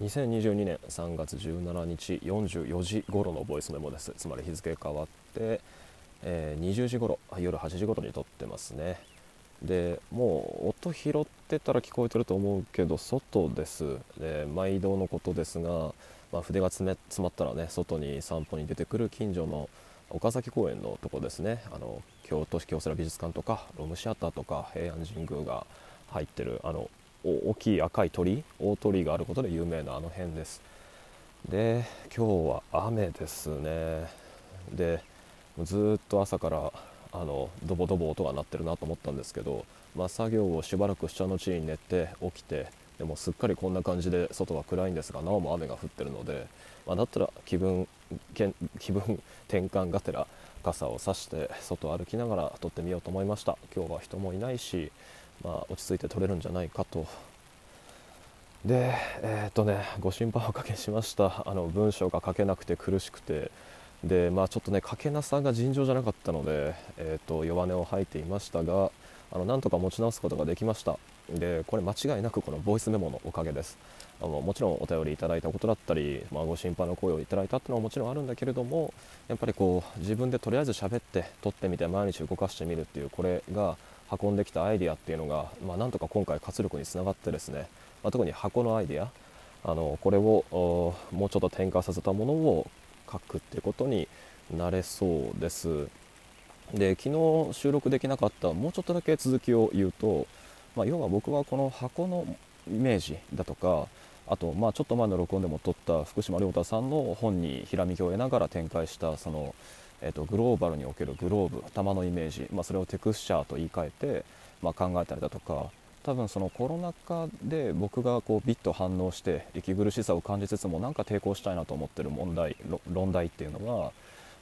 2022年3月17日44時頃のボイスメモです。つまり日付変わって、えー、20時頃夜8時頃に撮ってますね。でもう音拾ってたら聞こえてると思うけど外ですで毎度のことですが、まあ、筆が詰め詰まったらね外に散歩に出てくる近所の岡崎公園のとこですね。あの京都市京セラ美術館とかロムシアターとか平安神宮が入ってるあの大きい赤い鳥？大鳥居があることで有名なあの辺です。で今日は雨ですね。でずっと朝からあのドボドボ音が鳴ってるなと思ったんですけど、まあ、作業をしばらくした後に寝て起きてでもすっかりこんな感じで外は暗いんですがなおも雨が降ってるので、まあ、だったら気分気分転換がてら傘を差して外を歩きながら撮ってみようと思いました。今日は人もいないしまあ、落ち着いて取れるんじゃないかと。でえっ、とねご心配おかけしました。あの文章が書けなくて苦しくて。でまあちょっとね書けなさが尋常じゃなかったので、えーと、弱音を吐いていましたがあのなんとか持ち直すことができました。でこれ間違いなくこのボイスメモのおかげです。あのもちろんお便りいただいたことだったり、まあ、ご心配の声をいただいたっていうのはもちろんあるんだけれどもやっぱりこう自分でとりあえず喋って撮ってみて毎日動かしてみるっていうこれが運んできたアイデアっていうのが、まあ、なんとか今回活力につながってですね、まあ、特に箱のアイデアあのこれをもうちょっと転化させたものを書くっていうことになれそうです。で昨日収録できなかったもうちょっとだけ続きを言うと、まあ、要は僕はこの箱のイメージだとかあと、まあ、ちょっと前の録音でも撮った福島亮太さんの本にひらめきを得ながら展開したそのえーと、グローバルにおけるグローブ玉のイメージ、まあ、それをテクスチャーと言い換えて、まあ、考えたりだとか多分そのコロナ禍で僕がこうビッと反応して息苦しさを感じつつもなんか抵抗したいなと思ってる問題論題っていうのは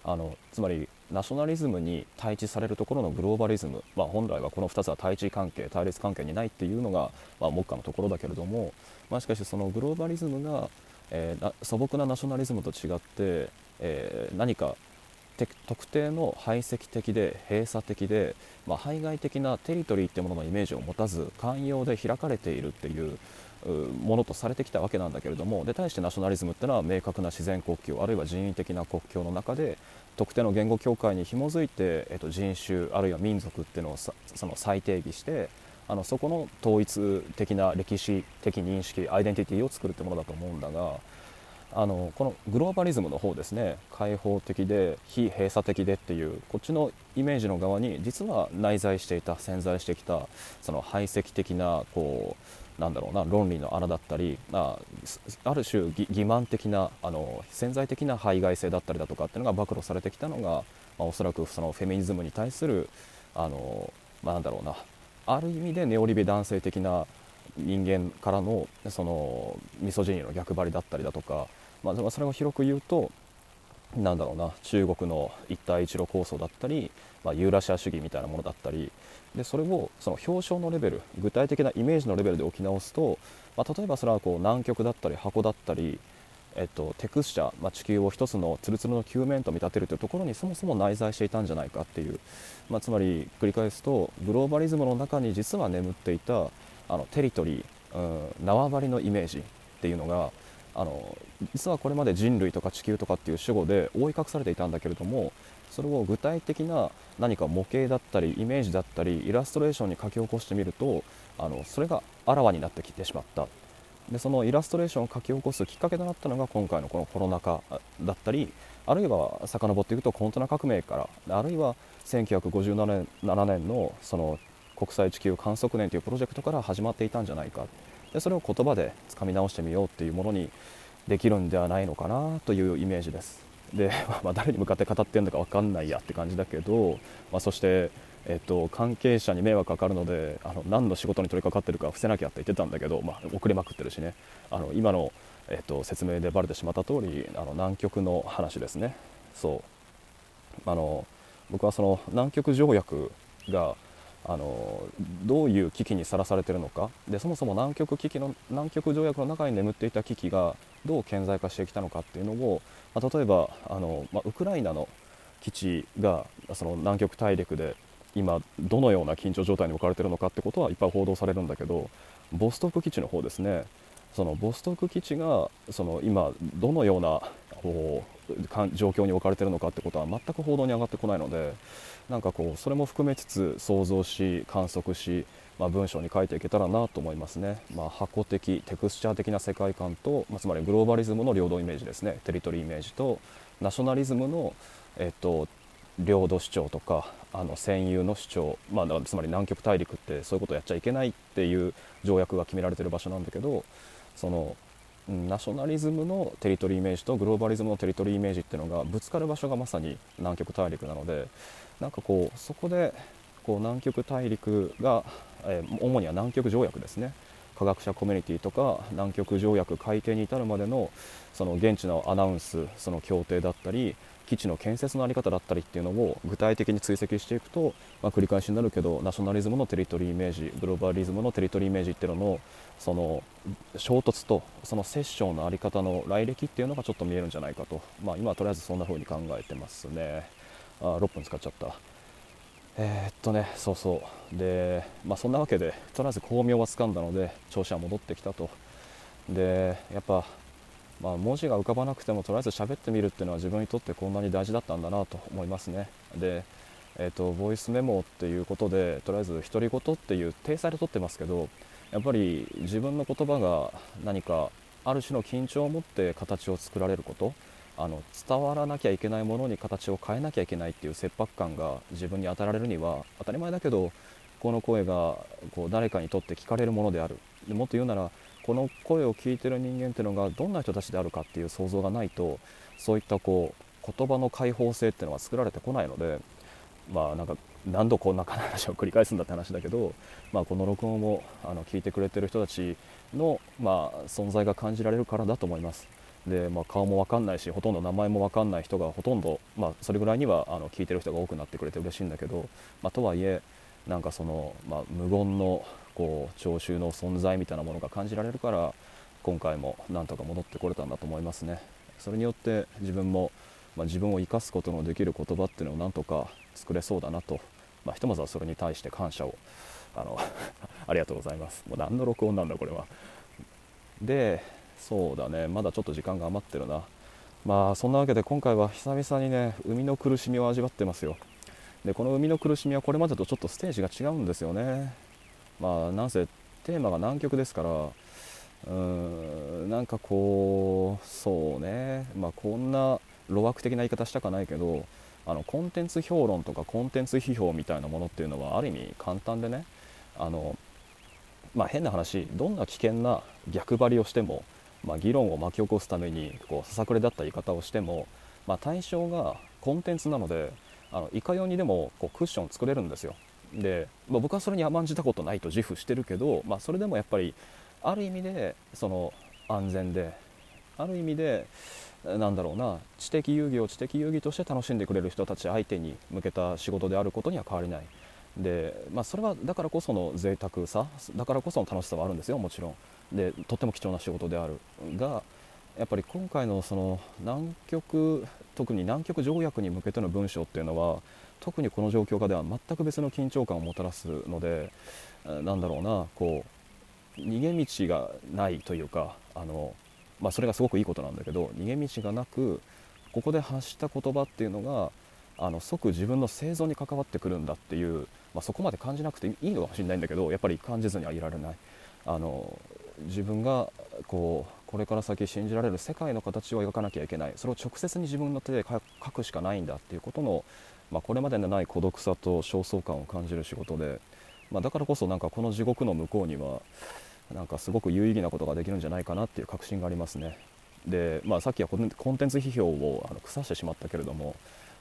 あのつまりナショナリズムに対峙されるところのグローバリズム、まあ、本来はこの2つは対峙関係対立関係にないっていうのが、まあ、目下のところだけれども、まあ、しかしそのグローバリズムが、えー、素朴なナショナリズムと違って、えー、何か特定の排斥的で閉鎖的で、まあ、排外的なテリトリーってもののイメージを持たず寛容で開かれているっていうものとされてきたわけなんだけれどもで対してナショナリズムってのは明確な自然国境あるいは人為的な国境の中で特定の言語境界に紐づいて、えっと、人種あるいは民族っていうのをその再定義してあのそこの統一的な歴史的認識アイデンティティを作るってものだと思うんだがあのこのグローバリズムの方ですね。開放的で非閉鎖的でっていうこっちのイメージの側に実は内在していた潜在してきたその排斥的なこうなんだろうな論理の穴だったりあある種欺瞞的なあの潜在的な排外性だったりだとかっていうのが暴露されてきたのが、まあ、おそらくそのフェミニズムに対するあの、まあ、なんだろうなある意味でネオリベ男性的な人間からのそのミソジニーの逆張りだったりだとかまあ、それを広く言うとなんだろうな中国の一帯一路構想だったり、まあ、ユーラシア主義みたいなものだったりでそれをその表彰のレベル具体的なイメージのレベルで置き直すと、まあ、例えばそれはこう南極だったり箱だったり、えっと、テクスチャー、まあ、地球を一つのツルツルの球面と見立てるというところにそもそも内在していたんじゃないかっていう、ま、つまり繰り返すとグローバリズムの中に実は眠っていたあのテリトリー、うん、縄張りのイメージっていうのがあの実はこれまで人類とか地球とかっていう主語で覆い隠されていたんだけれどもそれを具体的な何か模型だったりイメージだったりイラストレーションに書き起こしてみるとあのそれがあらわになってきてしまった。でそのイラストレーションを書き起こすきっかけとなったのが今回のこのコロナ禍だったりあるいは遡っていくとコンテナ革命からあるいは1957年年のその国際地球観測年というプロジェクトから始まっていたんじゃないか。でそれを言葉でつかみ直してみようっていうものにできるんではないのかなというイメージです。で、まあ、誰に向かって語ってるのか分かんないやって感じだけど、まあ、そして、えっと、関係者に迷惑かかるのであの何の仕事に取り掛かってるか伏せなきゃって言ってたんだけど、まあ、遅れまくってるしね。あの今の、えっと、説明でバレてしまった通りあり南極の話ですね。そう。あの僕はその南極条約があのどういう危機にさらされているのか。でそもそも南極危機の南極条約の中に眠っていた危機がどう顕在化してきたのかっていうのを、まあ、例えばあの、まあ、ウクライナの基地がその南極大陸で今どのような緊張状態に置かれているのかってことはいっぱい報道されるんだけどボストーク基地の方ですね。そのボストーク基地がその今どのようなこう状況に置かれてるのかってことは全く報道に上がってこないのでなんかこうそれも含めつつ想像し観測し、まあ、文章に書いていけたらなと思いますね、まあ、箱的テクスチャー的な世界観と、まあ、つまりグローバリズムの領土イメージですね。テリトリーイメージとナショナリズムの、えっと、領土主張とかあの占有の主張、まあ、つまり南極大陸ってそういうことをやっちゃいけないっていう条約が決められてる場所なんだけどそのナショナリズムのテリトリーイメージとグローバリズムのテリトリーイメージっていうのがぶつかる場所がまさに南極大陸なのでなんかこうそこでこう南極大陸が、えー、主には南極条約ですね。科学者コミュニティとか南極条約改定に至るまでのその現地のアナウンスその協定だったり基地の建設の在り方だったりっていうのを具体的に追跡していくと、まあ、繰り返しになるけどナショナリズムのテリトリーイメージグローバリズムのテリトリーイメージっていうののその衝突とそのセッションの在り方の来歴っていうのがちょっと見えるんじゃないかと、まあ、今はとりあえずそんな風に考えてますね。あ6分使っちゃった。えー、っとねそうそう。でまあそんなわけでとりあえず巧妙はつかんだので調子は戻ってきたと。でやっぱまあ、文字が浮かばなくてもとりあえず喋ってみるっていうのは自分にとってこんなに大事だったんだなと思いますね。で、えーと、ボイスメモっていうことでとりあえず独り言っていう体裁で撮ってますけどやっぱり自分の言葉が何かある種の緊張を持って形を作られることあの伝わらなきゃいけないものに形を変えなきゃいけないっていう切迫感が自分に当たられるには当たり前だけどこの声がこう誰かにとって聞かれるものである。でもっと言うならこの声を聞いてる人間っていうのがどんな人たちであるかっていう想像がないとそういったこう言葉の開放性っていうのは作られてこないのでまあなんか何度こんな話を繰り返すんだって話だけど、まあ、この録音をあの聞いてくれてる人たちの、まあ、存在が感じられるからだと思います。でまあ、顔も分かんないしほとんど名前も分かんない人がほとんど、まあ、それぐらいにはあの聞いてる人が多くなってくれて嬉しいんだけど、まあ、とはいえなんかその、まあ、無言のこう聴衆の存在みたいなものが感じられるから今回もなんとか戻ってこれたんだと思いますね。それによって自分も、まあ、自分を生かすことのできる言葉っていうのをなんとか作れそうだなと、まあ、ひとまずはそれに対して感謝をあの ありがとうございます。もう何の録音なんだこれは。でそうだね。まだちょっと時間が余ってるな。まあそんなわけで今回は久々にね海の苦しみを味わってますよ。でこの海の苦しみはこれまでとちょっとステージが違うんですよね。まあなんせテーマが南極ですからうーんなんかこうそうね。まあこんな路悪的な言い方したかないけどあのコンテンツ評論とかコンテンツ批評みたいなものっていうのはある意味簡単でね。あのまあ変な話どんな危険な逆張りをしても、まあ、議論を巻き起こすためにこうささくれだった言い方をしても、まあ、対象がコンテンツなのであのいかようにでもこうクッション作れるんですよ。で、まあ、僕はそれに甘んじたことないと自負してるけど、まあ、それでもやっぱりある意味でその安全である意味でなんだろうな知的遊戯を知的遊戯として楽しんでくれる人たち相手に向けた仕事であることには変わりない。で、まあ、それはだからこその贅沢さだからこその楽しさはあるんですよもちろん。でとっても貴重な仕事であるがやっぱり今回のその南極特に南極条約に向けての文章っていうのは特にこの状況下では全く別の緊張感をもたらすのでなんだろうなこう逃げ道がないというかあの、まあ、それがすごくいいことなんだけど逃げ道がなくここで発した言葉っていうのがあの即自分の生存に関わってくるんだっていう、まあ、そこまで感じなくていいのかもしれないんだけどやっぱり感じずにはいられない。あの自分がこうこれから先信じられる世界の形を描かなきゃいけないそれを直接に自分の手で書くしかないんだっていうことのまあ、これまでにない孤独さと焦燥感を感じる仕事で、まあ、だからこそなんかこの地獄の向こうにはなんかすごく有意義なことができるんじゃないかなっていう確信がありますね。で、まあ、さっきはコンテンツ批評をあの腐してしまったけれども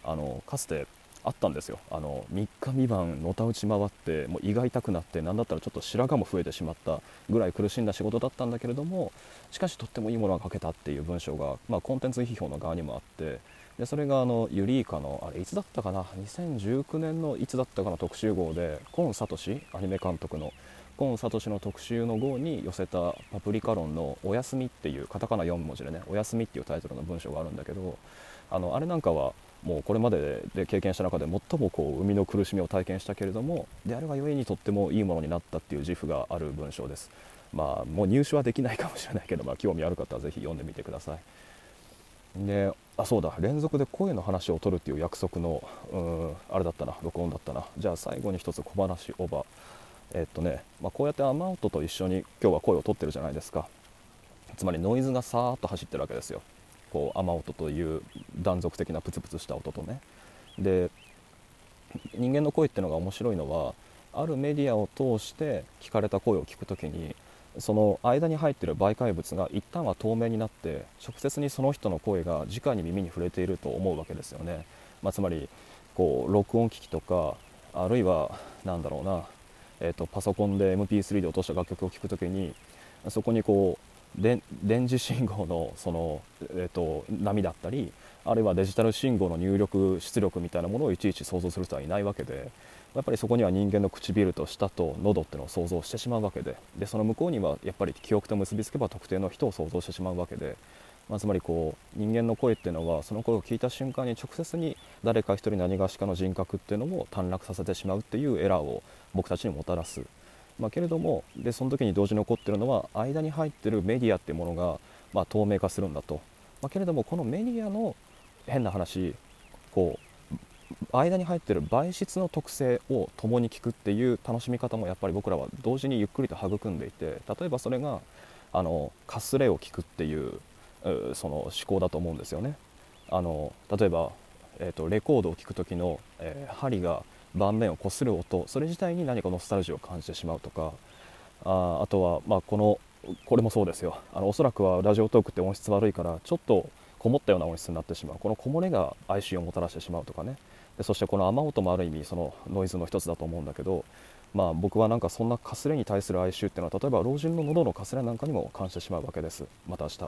あのかつてあったんですよ。あの3日3晩のたうち回ってもう胃が痛くなって何だったらちょっと白髪も増えてしまったぐらい苦しんだ仕事だったんだけれどもしかしとってもいいものが書けたっていう文章が、まあ、コンテンツ批評の側にもあってでそれがあのユリイカのあれいつだったかな？2019年のいつだったかな？特集号でコン・サトシアニメ監督のコン・サトシの特集の号に寄せた「パプリカ論」の「おやすみ」っていうカタカナ4文字でね「おやすみ」っていうタイトルの文章があるんだけどあのあれなんかはもうこれまでで経験した中で最もこう生みの苦しみを体験したけれどもであれがゆえにとってもいいものになったっていう自負がある文章です。まあもう入手はできないかもしれないけど、まあ、興味ある方はぜひ読んでみてください。であそうだ。連続で声の話を取るっていう約束のうんあれだったな。録音だったな。じゃあ最後に一つ小話オーバーえっとね、まあ、こうやって雨音と一緒に今日は声を取ってるじゃないですか。つまりノイズがさーっと走ってるわけですよ。こう雨音という断続的なプツプツした音とね。で人間の声っていうのが面白いのはあるメディアを通して聞かれた声を聞くときにその間に入ってる媒介物が一旦は透明になって直接にその人の声が直に耳に触れていると思うわけですよね、まあ、つまりこう録音機器とかあるいは何だろうな、えーと、パソコンで MP3 で落とした楽曲を聴くときにそこにこう電磁信号のその、えーと波だったりあるいはデジタル信号の入力出力みたいなものをいちいち想像する人はいないわけでやっぱりそこには人間の唇と舌と喉っていうのを想像してしまうわけででその向こうにはやっぱり記憶と結びつけば特定の人を想像してしまうわけで、まあ、つまりこう人間の声っていうのはその声を聞いた瞬間に直接に誰か一人何がしかの人格っていうのを短絡させてしまうっていうエラーを僕たちにもたらす。まあ、けれどもでその時に同時に起こってるのは間に入ってるメディアっていうものが、ま、透明化するんだと、まあ、けれどもこのメディアの変な話こう間に入ってる媒質の特性を共に聞くっていう楽しみ方もやっぱり僕らは同時にゆっくりと育んでいて例えばそれがあのかすれを聞くっていうその思考だと思うんですよね。あの例えば、えーと、レコードを聴く時の、えー、針が盤面を擦る音それ自体に何かノスタルジーを感じてしまうとかああとは、まあ、このこれもそうですよ。あのおそらくはラジオトークって音質悪いからちょっとこもったような音質になってしまう。このこもれが哀愁をもたらしてしまうとかね。でそしてこの雨音もある意味そのノイズの一つだと思うんだけどまあ僕はなんかそんなかすれに対する哀愁っていうのは例えば老人の喉のかすれなんかにも感じてしまうわけです。また明日。